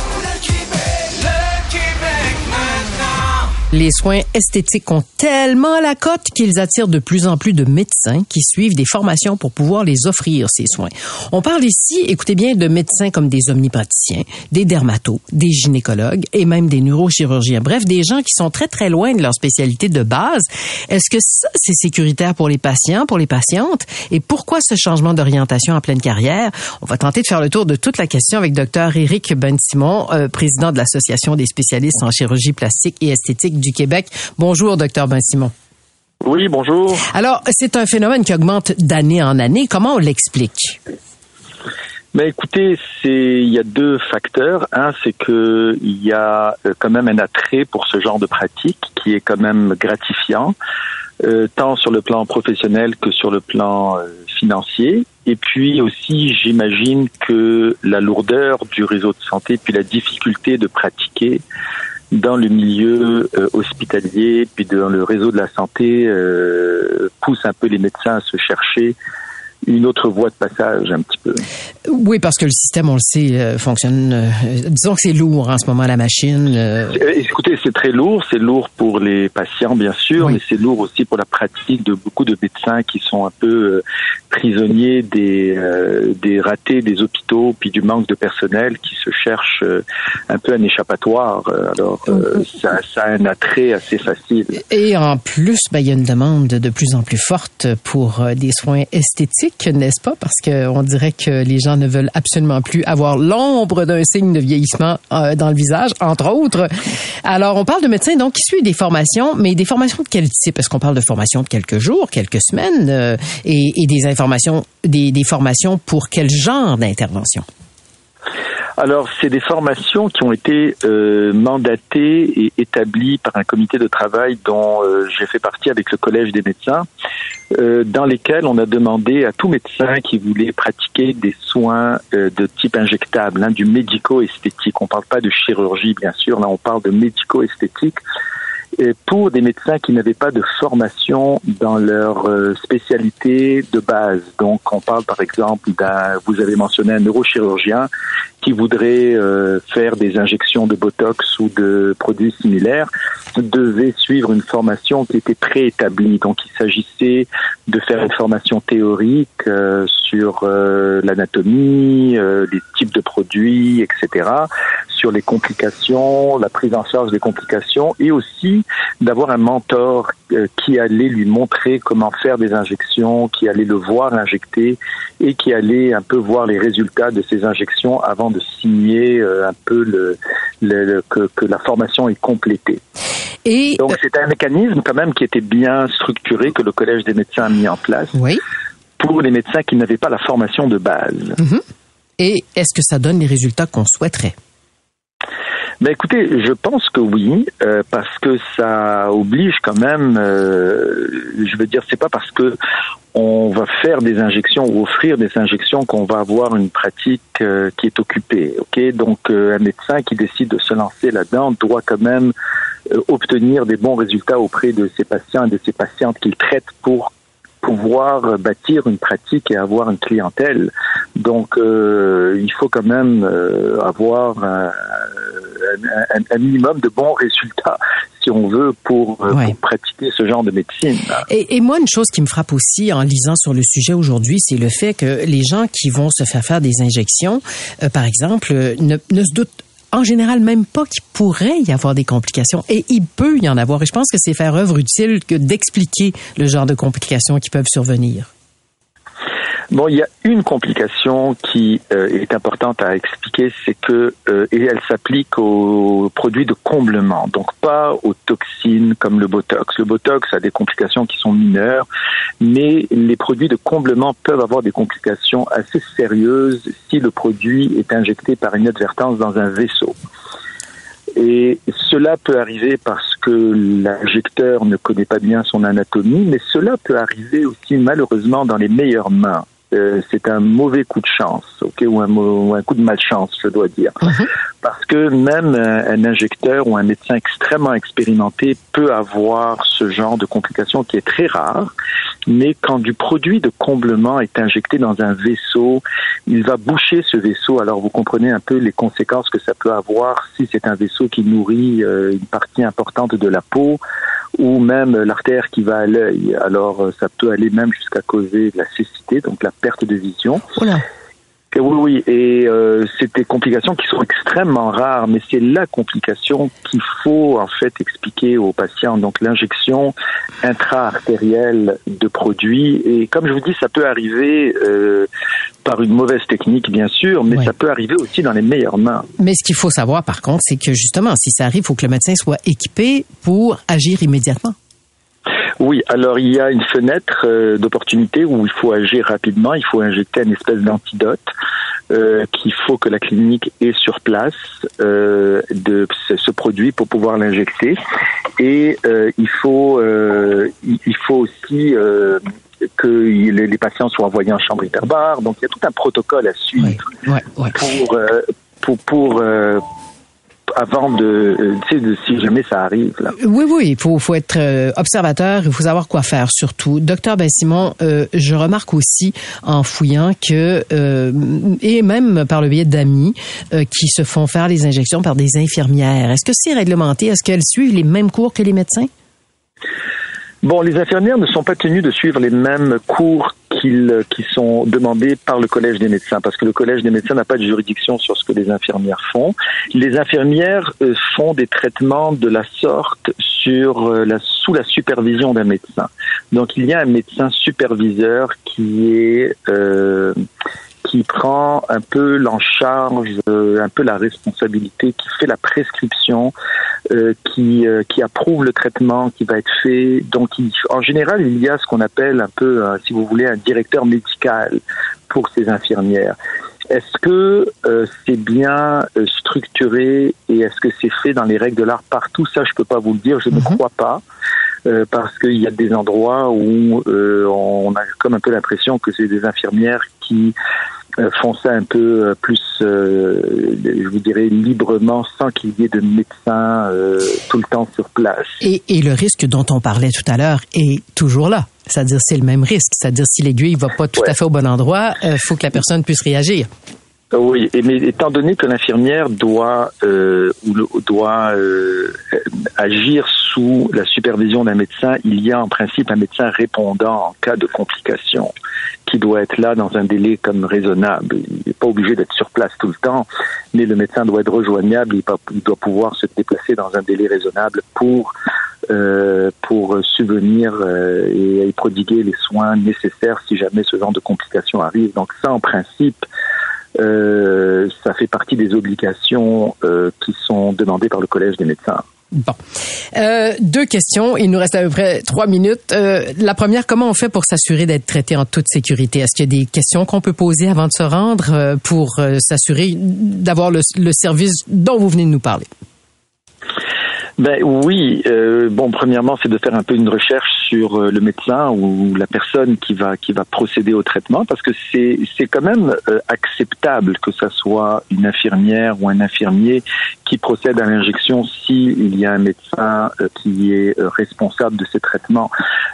Les soins esthétiques ont tellement la cote qu'ils attirent de plus en plus de médecins qui suivent des formations pour pouvoir les offrir, ces soins. On parle ici, écoutez bien, de médecins comme des omnipraticiens, des dermatos, des gynécologues et même des neurochirurgiens. Bref, des gens qui sont très, très loin de leur spécialité de base. Est-ce que ça, c'est sécuritaire pour les patients, pour les patientes? Et pourquoi ce changement d'orientation en pleine carrière? On va tenter de faire le tour de toute la question avec Dr. Éric Ben-Simon, euh, président de l'Association des spécialistes en chirurgie plastique et esthétique du Québec. Bonjour, Dr. Ben-Simon. Oui, bonjour. Alors, c'est un phénomène qui augmente d'année en année. Comment on l'explique? Mais écoutez, c'est il y a deux facteurs. Un, c'est que il y a euh, quand même un attrait pour ce genre de pratique qui est quand même gratifiant, euh, tant sur le plan professionnel que sur le plan euh, financier. Et puis aussi, j'imagine que la lourdeur du réseau de santé, puis la difficulté de pratiquer dans le milieu euh, hospitalier, puis dans le réseau de la santé, euh, pousse un peu les médecins à se chercher une autre voie de passage un petit peu. Oui, parce que le système, on le sait, euh, fonctionne. euh, disons que c'est lourd en ce moment, la machine. euh, Écoutez, c'est très lourd. C'est lourd pour les patients, bien sûr, Oui. mais c'est lourd aussi pour la pratique de beaucoup de médecins qui sont un peu prisonniers des, euh, des ratés des hôpitaux, puis du manque de personnel, qui se cherchent euh, un peu un échappatoire. Alors, euh, ça, ça a un attrait assez facile. Et en plus, ben, il y a une demande de plus en plus forte pour des soins esthétiques, n'est-ce pas? Parce qu'on dirait que les gens ne veulent absolument plus avoir l'ombre d'un signe de vieillissement euh, dans le visage, entre autres. Alors, on parle de médecins donc qui suivent des formations, mais des formations de quel type? Est-ce qu'on parle de formations de quelques jours, quelques semaines, euh, et, et des informations, des, des formations pour quel genre d'intervention? Alors, c'est des formations qui ont été euh, mandatées et établies par un comité de travail dont euh, j'ai fait partie avec le Collège des médecins, euh, dans lesquels on a demandé à tout médecin qui voulait pratiquer des soins euh, de type injectable, hein, du médico-esthétique. On parle pas de chirurgie, bien sûr, là on parle de médico-esthétique pour des médecins qui n'avaient pas de formation dans leur euh, spécialité de base. Donc, on parle par exemple d'un, vous avez mentionné un neurochirurgien qui voudrait euh, faire des injections de Botox ou de produits similaires devait suivre une formation qui était préétablie. Donc, il s'agissait de faire une formation théorique euh, sur l'anatomie, les types de produits, etc sur les complications, la prise en charge des complications et aussi d'avoir un mentor euh, qui allait lui montrer comment faire des injections, qui allait le voir injecter et qui allait un peu voir les résultats de ces injections avant de signer euh, un peu le, le, que, que, la formation est complétée. Et Donc c'est un mécanisme quand même qui était bien structuré que le Collège des médecins a mis en place oui. pour les médecins qui n'avaient pas la formation de base. Mm-hmm. Et est-ce que ça donne les résultats qu'on souhaiterait? Ben écoutez, je pense que oui, euh, parce que ça oblige quand même. Euh, je veux dire, c'est pas parce que on va faire des injections ou offrir des injections qu'on va avoir une pratique euh, qui est occupée. Ok, donc un médecin qui décide de se lancer là-dedans doit quand même obtenir des bons résultats auprès de ses patients et de ses patientes qu'il traite pour pouvoir bâtir une pratique et avoir une clientèle. Donc, euh, il faut quand même euh, avoir un, un, un, minimum de bons résultats si on veut pour, euh, pour pratiquer ce genre de médecine. Et, et, moi, une chose qui me frappe aussi en lisant sur le sujet aujourd'hui, c'est le fait que les gens qui vont se faire faire des injections, euh, par exemple, ne, ne se doutent en général même pas qu'il pourrait y avoir des complications. Et il peut y en avoir. Et je pense que c'est faire œuvre utile que d'expliquer le genre de complications qui peuvent survenir. Bon, il y a une complication qui euh, est importante à expliquer, c'est que euh, et elle s'applique aux produits de comblement, donc pas aux toxines comme le Botox. Le Botox a des complications qui sont mineures, mais les produits de comblement peuvent avoir des complications assez sérieuses si le produit est injecté par inadvertance dans un vaisseau. Et cela peut arriver parce que l'injecteur ne connaît pas bien son anatomie, mais cela peut arriver aussi malheureusement dans les meilleures mains. Euh, c'est un mauvais coup de chance, ok, ou un, ou un coup de malchance, je dois dire, mhm. Parce que même un, injecteur ou un médecin extrêmement expérimenté peut avoir ce genre de complications qui est très rare, mais quand du produit de comblement est injecté dans un vaisseau, il va boucher ce vaisseau. Alors vous comprenez un peu les conséquences que ça peut avoir si c'est un vaisseau qui nourrit euh, une partie importante de la peau ou même l'artère qui va à l'œil. Alors, euh, ça peut aller même jusqu'à causer de la cécité, donc la perte de vision. Et oui, oui, et euh, c'est des complications qui sont extrêmement rares, mais c'est la complication qu'il faut en fait expliquer aux patients. Donc l'injection intra-artérielle de produits, et comme je vous dis, ça peut arriver euh, par une mauvaise technique, bien sûr, mais ça peut arriver aussi dans les meilleures mains. Mais ce qu'il faut savoir, par contre, c'est que justement, si ça arrive, il faut que le médecin soit équipé pour agir immédiatement. Oui, alors il y a une fenêtre euh, d'opportunité où il faut agir rapidement, il faut injecter une espèce d'antidote euh, qu'il faut que la clinique ait sur place euh, de ce, produit pour pouvoir l'injecter. Et euh, il faut il faut aussi que les, patients soient envoyés en chambre hyperbare. Donc il y a tout un protocole à suivre pour pour pour avant de, sais, de, si jamais ça arrive. Là. Oui, oui, il faut, faut être euh, observateur, il faut savoir quoi faire surtout. Docteur Ben Simon, euh, je remarque aussi en fouillant que, euh, et même par le biais d'amis, qui se font faire les injections par des infirmières. Est-ce que c'est réglementé? Est-ce qu'elles suivent les mêmes cours que les médecins? Bon, les infirmières ne sont pas tenues de suivre les mêmes cours qui sont demandés par le Collège des médecins, parce que le Collège des médecins n'a pas de juridiction sur ce que les infirmières font. Les infirmières euh, font des traitements de la sorte sur euh, la, sous la supervision d'un médecin. Donc il y a un médecin superviseur qui est euh, qui prend un peu en charge, euh, un peu la responsabilité, qui fait la prescription, euh, qui, euh, qui approuve le traitement qui va être fait. Donc, en général, il y a ce qu'on appelle un peu, si vous voulez, un directeur médical pour ces infirmières. Est-ce que euh, c'est bien euh, structuré et est-ce que c'est fait dans les règles de l'art partout? Ça, je peux pas vous le dire. Je ne crois pas. Euh, parce qu'il y a des endroits où euh, on a comme un peu l'impression que c'est des infirmières qui euh, font ça un peu plus, euh, je vous dirais, librement, sans qu'il y ait de médecins euh, tout le temps sur place. Et, et le risque dont on parlait tout à l'heure est toujours là. C'est-à-dire, c'est le même risque. C'est-à-dire, si l'aiguille va pas tout à fait au bon endroit, il faut que la personne puisse réagir. Oui, mais étant donné que l'infirmière doit euh, doit euh, agir sous la supervision d'un médecin, il y a en principe un médecin répondant en cas de complications qui doit être là dans un délai comme raisonnable. Il n'est pas obligé d'être sur place tout le temps, mais le médecin doit être rejoignable, il, doit pouvoir se déplacer dans un délai raisonnable pour euh, pour subvenir euh, et, et prodiguer les soins nécessaires si jamais ce genre de complications arrive. Donc ça, en principe, ça fait partie des obligations euh, qui sont demandées par le Collège des médecins. Bon. Euh, deux questions. Il nous reste à peu près trois minutes. Euh, la première, comment on fait pour s'assurer d'être traité en toute sécurité? Est-ce qu'il y a des questions qu'on peut poser avant de se rendre euh, pour euh, s'assurer d'avoir le, le service dont vous venez de nous parler? Ben oui, euh, bon premièrement c'est de faire un peu une recherche sur euh, le médecin ou la personne qui va qui va procéder au traitement parce que c'est c'est quand même euh, acceptable que ça soit une infirmière ou un infirmier qui procède à l'injection si il y a un médecin euh, qui est responsable de ces traitements.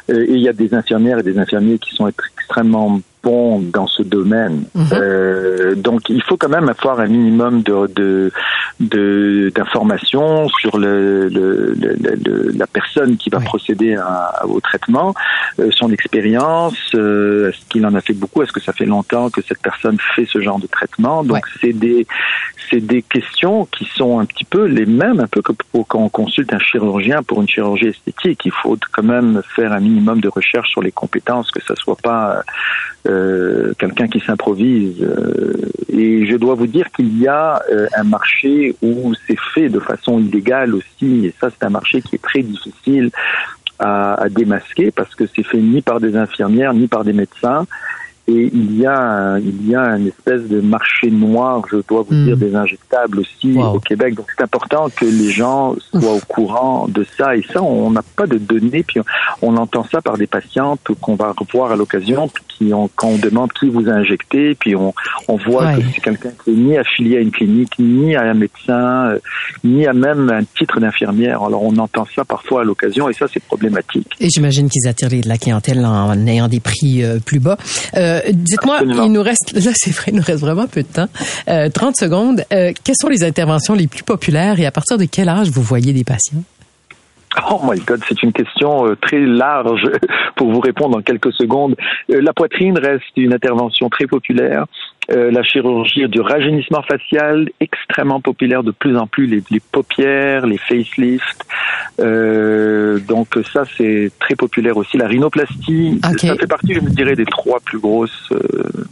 Et il y a des infirmières et des infirmiers qui sont extrêmement dans ce domaine. Euh, donc il faut quand même avoir un minimum de de de- d'informations sur le, le- le- la personne qui va procéder à- au traitement, euh, son expérience, euh, est-ce qu'il en a fait beaucoup, est-ce que ça fait longtemps que cette personne fait ce genre de traitement? Donc c'est des c'est des questions qui sont un petit peu les mêmes, un peu que pour, quand on consulte un chirurgien pour une chirurgie esthétique. Il faut quand même faire un minimum de recherche sur les compétences, que ça soit pas euh, quelqu'un qui s'improvise. Euh, et je dois vous dire qu'il y a euh, un marché où c'est fait de façon illégale aussi, et ça c'est un marché qui est très difficile à, à démasquer parce que c'est fait ni par des infirmières ni par des médecins. Et il y a, un- il y a une espèce de marché noir, je dois vous dire, des injectables aussi au Québec. Donc c'est important que les gens soient au courant de ça. Et ça, on n'a pas de données. Puis on, on entend ça par des patientes qu'on va revoir à l'occasion, puis qui quand on demande qui vous a injecté, puis on, on voit que c'est quelqu'un qui est ni affilié à une clinique, ni à un médecin, euh, ni à même un titre d'infirmière. Alors on entend ça parfois à l'occasion, et ça c'est problématique. Et j'imagine qu'ils attirent de la clientèle en ayant des prix euh, plus bas. Euh, Dites-moi, Absolument. il nous reste, [LAUGHS] là c'est vrai, il nous reste vraiment peu de temps. Euh, 30 secondes. Euh, quelles sont les interventions les plus populaires et à partir de quel âge vous voyez des patients? Oh my God, c'est une question euh, très large [LAUGHS] pour vous répondre en quelques secondes. Euh, la poitrine reste une intervention très populaire. Euh, la chirurgie du rajeunissement facial, extrêmement populaire de plus en plus, les, les paupières, les facelifts. Euh, donc ça, c'est très populaire aussi. La rhinoplastie, ça fait partie, je me dirais, des trois plus grosses euh,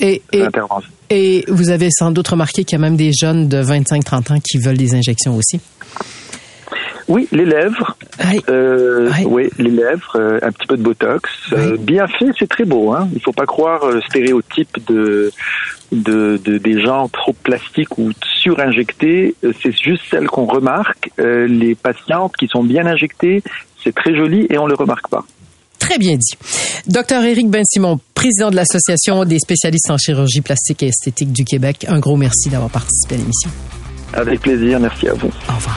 Et, et, interventions. et vous avez sans doute remarqué qu'il y a même des jeunes de 25-30 ans qui veulent des injections aussi. Oui, les lèvres. Euh, Oui, les lèvres, euh, un petit peu de botox. Euh, bien fait, c'est très beau. Hein. Il faut pas croire euh, le stéréotype de, de, de des gens trop plastiques ou surinjectés. Euh, C'est juste celle qu'on remarque. Euh, les patientes qui sont bien injectées, c'est très joli et on le remarque pas. Très bien dit. Docteur Éric Ben-Simon, président de l'Association des spécialistes en chirurgie plastique et esthétique du Québec, un gros merci d'avoir participé à l'émission. Avec plaisir, merci à vous. Au revoir.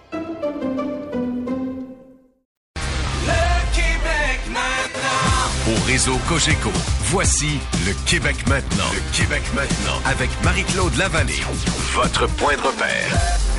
Au réseau Cogeco, voici le Québec maintenant. Le Québec maintenant avec Marie-Claude Lavallée. Votre point de repère.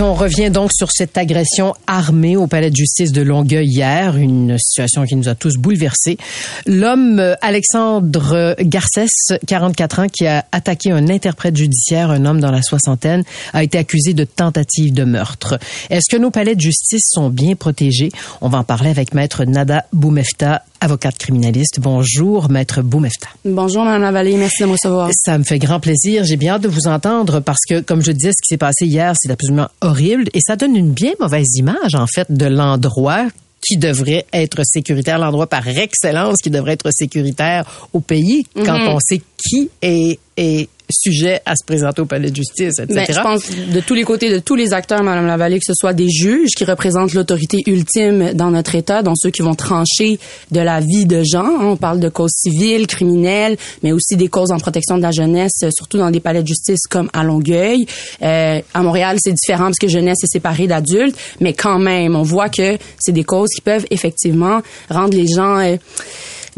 On revient donc sur cette agression armée au palais de justice de Longueuil hier, une situation qui nous a tous bouleversés. L'homme euh, Alexandre Garcès, 44 ans, qui a attaqué un interprète judiciaire, un homme dans la soixantaine, a été accusé de tentative de meurtre. Est-ce que nos palais de justice sont bien protégés? On va en parler avec maître Nada Boumefta, avocate criminaliste. Bonjour, maître Boumefta. Bonjour, Mme Lavallée. Merci de me recevoir. Ça me fait grand plaisir. J'ai bien hâte de vous entendre parce que, comme je disais, ce qui s'est passé hier, c'est absolument horrible et ça donne une bien mauvaise image, en fait, de l'endroit qui devrait être sécuritaire, l'endroit par excellence qui devrait être sécuritaire au pays, quand Mhm. on sait qui est, est sujet à se présenter au palais de justice, etc. Ben, je pense de tous les côtés, de tous les acteurs, Madame Lavallée, que ce soit des juges qui représentent l'autorité ultime dans notre État, dont ceux qui vont trancher de la vie de gens. On parle de causes civiles, criminelles, mais aussi des causes en protection de la jeunesse, surtout dans des palais de justice comme à Longueuil. Euh, à Montréal, c'est différent parce que jeunesse est séparée d'adultes, mais quand même, on voit que c'est des causes qui peuvent effectivement rendre les gens, euh,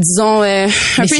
disons, euh, [LAUGHS] un peu.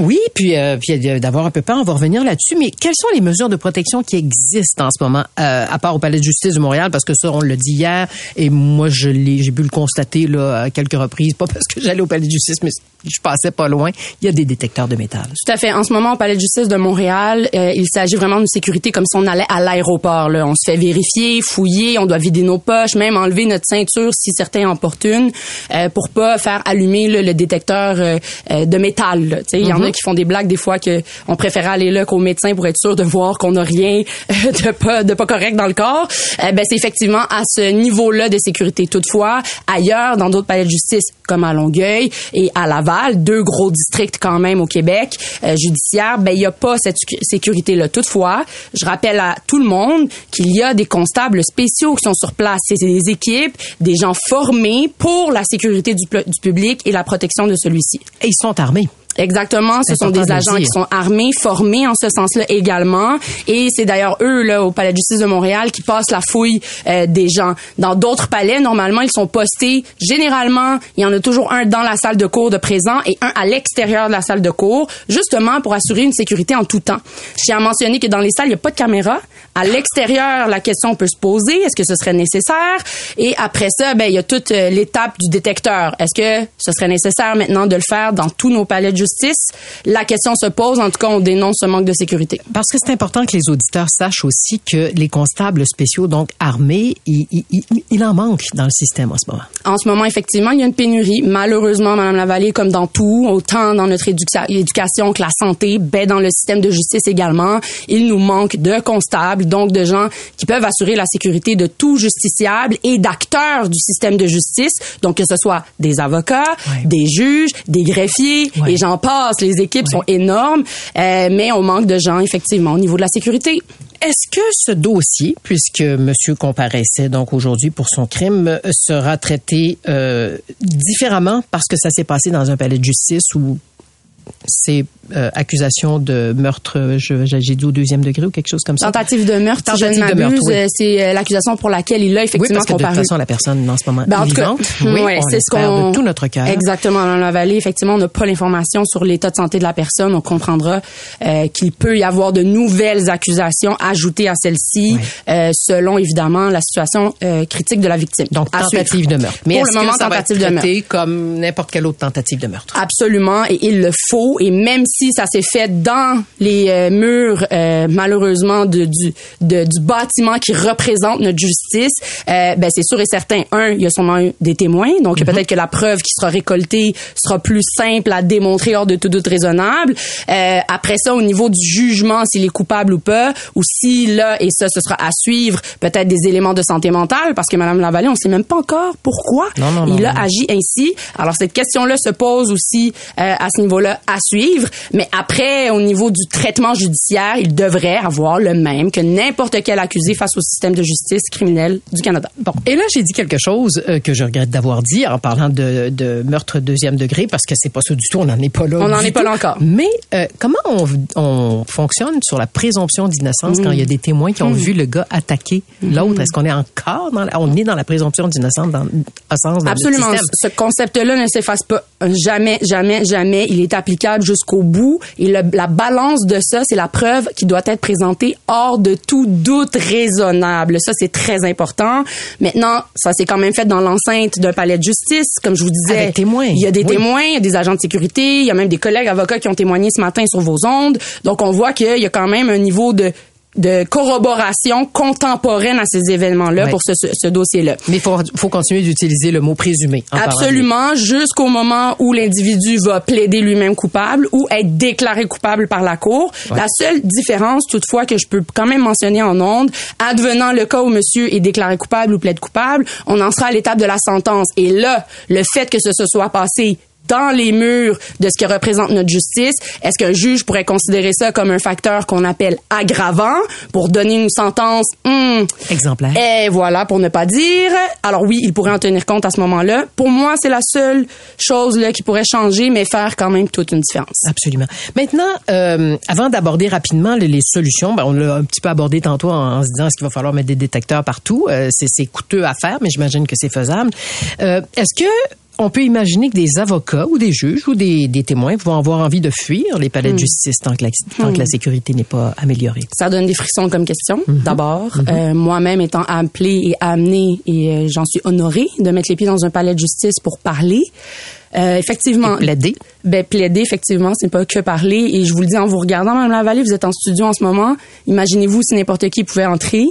Oui, puis, euh, puis d'avoir un peu peur, on va revenir là-dessus. Mais quelles sont les mesures de protection qui existent en ce moment, euh, à part au Palais de justice de Montréal, parce que ça, on l'a dit hier, et moi, je l'ai, j'ai pu le constater là à quelques reprises, pas parce que j'allais au Palais de justice, mais je passais pas loin. Il y a des détecteurs de métal. Tout à fait. En ce moment, au Palais de justice de Montréal, euh, il s'agit vraiment d'une sécurité comme si on allait à l'aéroport. Là. On se fait vérifier, fouiller, on doit vider nos poches, même enlever notre ceinture si certains en portent une, euh, pour pas faire allumer là, le détecteur euh, euh, de métal. là. Tu sais, Il y en a qui font des blagues des fois que on préférait aller là qu'au médecin pour être sûr de voir qu'on n'a rien euh, de pas de pas correct dans le corps. Euh, ben c'est effectivement à ce niveau-là de sécurité. Toutefois, ailleurs, dans d'autres palais de justice comme à Longueuil et à Laval, deux gros districts quand même au Québec euh, judiciaire, ben il y a pas cette sécurité là. Toutefois, je rappelle à tout le monde qu'il y a des constables spéciaux qui sont sur place. C'est des équipes, des gens formés pour la sécurité du, du public et la protection de celui-ci. Et ils sont armés. Exactement, ce sont des agents qui sont armés, formés en ce sens-là également, et c'est d'ailleurs eux là au palais de justice de Montréal qui passent la fouille euh, des gens. Dans d'autres palais, normalement, ils sont postés. Généralement, il y en a toujours un dans la salle de cours de présent et un à l'extérieur de la salle de cours, justement pour assurer une sécurité en tout temps. Je tiens à mentionner que dans les salles, il n'y a pas de caméra. À l'extérieur, la question peut se poser est-ce que ce serait nécessaire? Et après ça, ben il y a toute euh, l'étape du détecteur. Est-ce que ce serait nécessaire maintenant de le faire dans tous nos palais de justice La question se pose. En tout cas, on dénonce ce manque de sécurité. Parce que c'est important que les auditeurs sachent aussi que les constables spéciaux, donc armés, il, il- il- il en manque dans le système en ce moment. En ce moment, effectivement, il y a une pénurie. Malheureusement, Madame Lavallée, comme dans tout, autant dans notre éduca- éducation que la santé, ben dans le système de justice également, il nous manque de constables, donc de gens qui peuvent assurer la sécurité de tout justiciable et d'acteurs du système de justice. Donc que ce soit des avocats, des juges, des greffiers, Ouais. et j'en passe. Les équipes sont énormes, euh, mais on manque de gens effectivement au niveau de la sécurité. Est-ce que ce dossier, puisque monsieur comparaissait donc aujourd'hui pour son crime, sera traité euh, différemment parce que ça s'est passé dans un palais de justice où c'est euh, accusation de meurtre, j'ai dit au deuxième degré ou quelque chose comme ça? Tentative de meurtre, si je ne Tentative m'abuse, oui. euh, c'est euh, l'accusation pour laquelle il a Oui, effectivement parce que de toute comparu. façon, la personne en ce moment Ben, en tout cas, vivante. [LAUGHS] oui, c'est ce qu'on de tout notre cœur. Exactement dans la vallée, effectivement, on n'a pas l'information sur l'état de santé de la personne. On comprendra euh, qu'il peut y avoir de nouvelles accusations ajoutées à celle-ci, euh, selon évidemment la situation euh, critique de la victime. Donc, tentative de meurtre. Mais pour le moment, que ça va être tentative de meurtre. comme n'importe quelle autre tentative de meurtre? Absolument, et il le faut. Et même si ça s'est fait dans les euh, murs, euh, malheureusement, de, du, de- du bâtiment qui représente notre justice, euh, ben c'est sûr et certain. Un, il y a sûrement eu des témoins, donc peut-être que la preuve qui sera récoltée sera plus simple à démontrer hors de tout doute raisonnable. Euh, après ça, au niveau du jugement, s'il est coupable ou pas, ou si là, et ça, ce sera à suivre, peut-être des éléments de santé mentale, parce que Madame Lavallée, on sait même pas encore pourquoi Non, non, non, il a agi ainsi. Alors cette question-là se pose aussi euh, à ce niveau-là à suivre, mais après au niveau du traitement judiciaire, il devrait avoir le même que n'importe quel accusé face au système de justice criminel du Canada. Bon, et là, j'ai dit quelque chose euh, que je regrette d'avoir dit en parlant de, de meurtre deuxième degré, parce que c'est pas ça du tout, on n'en est pas là. On n'en est pas là encore. Mais euh, comment on, on fonctionne sur la présomption d'innocence quand il y a des témoins qui ont vu le gars attaquer l'autre? Est-ce qu'on est encore dans la, on est dans la présomption d'innocence dans, dans Absolument. le système? Ce concept-là ne s'efface pas jamais, jamais, jamais. Il est appliqué jusqu'au bout. Et le- la balance de ça, c'est la preuve qui doit être présentée hors de tout doute raisonnable. Ça, c'est très important. Maintenant, ça s'est quand même fait dans l'enceinte d'un palais de justice. Comme je vous disais, Avec témoins. il y a des Oui. témoins, il y a des agents de sécurité, il y a même des collègues avocats qui ont témoigné ce matin sur vos ondes. Donc, on voit qu'il y a quand même un niveau de de corroboration contemporaine à ces événements-là pour ce, ce, ce dossier-là. Mais il faut, faut continuer d'utiliser le mot présumé. Absolument, jusqu'au moment où l'individu va plaider lui-même coupable ou être déclaré coupable par la cour. La seule différence, toutefois, que je peux quand même mentionner en ondes, advenant le cas où monsieur est déclaré coupable ou plaide coupable, on en sera à l'étape de la sentence. Et là, le fait que ce se soit passé dans les murs de ce que représente notre justice, est-ce qu'un juge pourrait considérer ça comme un facteur qu'on appelle aggravant pour donner une sentence hmm, Exemplaire. et voilà, pour ne pas dire. Alors oui, il pourrait en tenir compte à ce moment-là. Pour moi, c'est la seule chose là qui pourrait changer, mais faire quand même toute une différence. Absolument. Maintenant, euh, avant d'aborder rapidement les, les solutions, ben, on l'a un petit peu abordé tantôt en, en se disant est-ce qu'il va falloir mettre des détecteurs partout? Euh, c'est, c'est coûteux à faire, mais j'imagine que c'est faisable. Euh, est-ce que on peut imaginer que des avocats ou des juges ou des, des témoins vont avoir envie de fuir les palais de justice tant que la, tant que la sécurité n'est pas améliorée? Ça donne des frissons comme question, d'abord. Euh, Moi-même étant appelée et amenée, et euh, j'en suis honorée de mettre les pieds dans un palais de justice pour parler. Euh, effectivement. Plaider. Ben, plaider, effectivement, c'est pas que parler. Et je vous le dis en vous regardant, Mme Lavallée, vous êtes en studio en ce moment. Imaginez-vous si n'importe qui pouvait entrer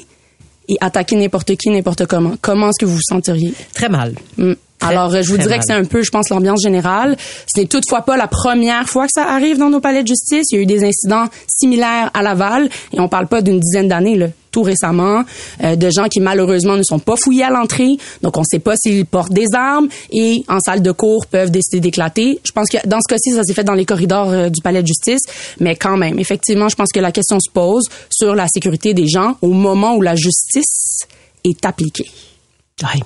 et attaquer n'importe qui, n'importe comment. Comment est-ce que vous vous senteriez? Très mal. Mm. Alors, euh, je vous dirais mal. que c'est un peu, je pense, l'ambiance générale. Ce n'est toutefois pas la première fois que ça arrive dans nos palais de justice. Il y a eu des incidents similaires à Laval, et on parle pas d'une dizaine d'années, là, tout récemment, euh, de gens qui malheureusement ne sont pas fouillés à l'entrée. Donc, on ne sait pas s'ils portent des armes et en salle de cours peuvent décider d'éclater. Je pense que dans ce cas-ci, ça s'est fait dans les corridors euh, du palais de justice, mais quand même, effectivement, je pense que la question se pose sur la sécurité des gens au moment où la justice est appliquée. Oui.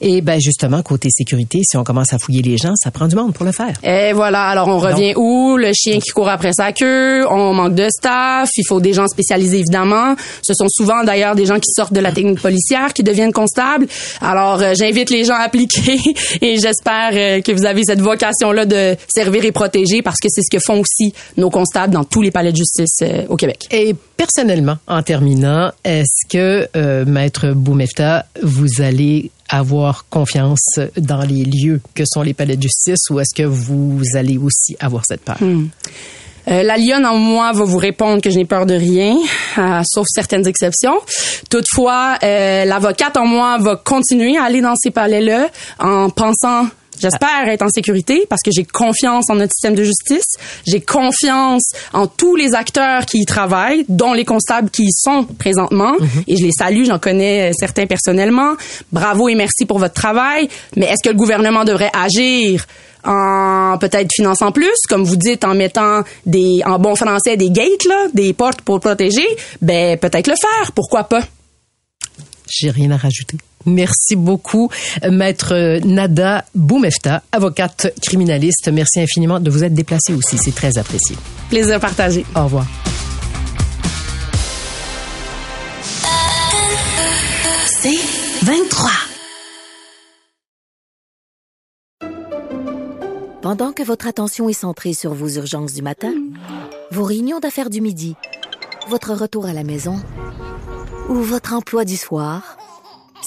Et ben justement, côté sécurité, si on commence à fouiller les gens, ça prend du monde pour le faire. Et voilà, alors on revient où? Le chien qui court après sa queue, on manque de staff, il faut des gens spécialisés évidemment. Ce sont souvent d'ailleurs des gens qui sortent de la technique policière, qui deviennent constables. Alors euh, j'invite les gens à appliquer [LAUGHS] et j'espère euh, que vous avez cette vocation-là de servir et protéger parce que c'est ce que font aussi nos constables dans tous les palais de justice euh, au Québec. Et personnellement, en terminant, est-ce que, euh, Maître Boumefta, vous allez avoir confiance dans les lieux que sont les palais de justice ou est-ce que vous allez aussi avoir cette peur? Euh, la lionne en moi va vous répondre que je n'ai peur de rien, euh, sauf certaines exceptions. Toutefois, euh, l'avocate en moi va continuer à aller dans ces palais-là en pensant J'espère être en sécurité parce que j'ai confiance en notre système de justice. J'ai confiance en tous les acteurs qui y travaillent, dont les constables qui y sont présentement. Et je les salue, j'en connais euh, certains personnellement. Bravo et merci pour votre travail. Mais est-ce que le gouvernement devrait agir en peut-être finançant plus, comme vous dites, en mettant des, en bon français, des gates, là, des portes pour protéger? Ben, peut-être le faire. Pourquoi pas? J'ai rien à rajouter. Merci beaucoup, euh, Maître Nada Boumefta, avocate criminaliste. Merci infiniment de vous être déplacée aussi. C'est très apprécié. Plaisir partagé. Au revoir. C'est 23. Pendant que votre attention est centrée sur vos urgences du matin, vos réunions d'affaires du midi, votre retour à la maison ou votre emploi du soir,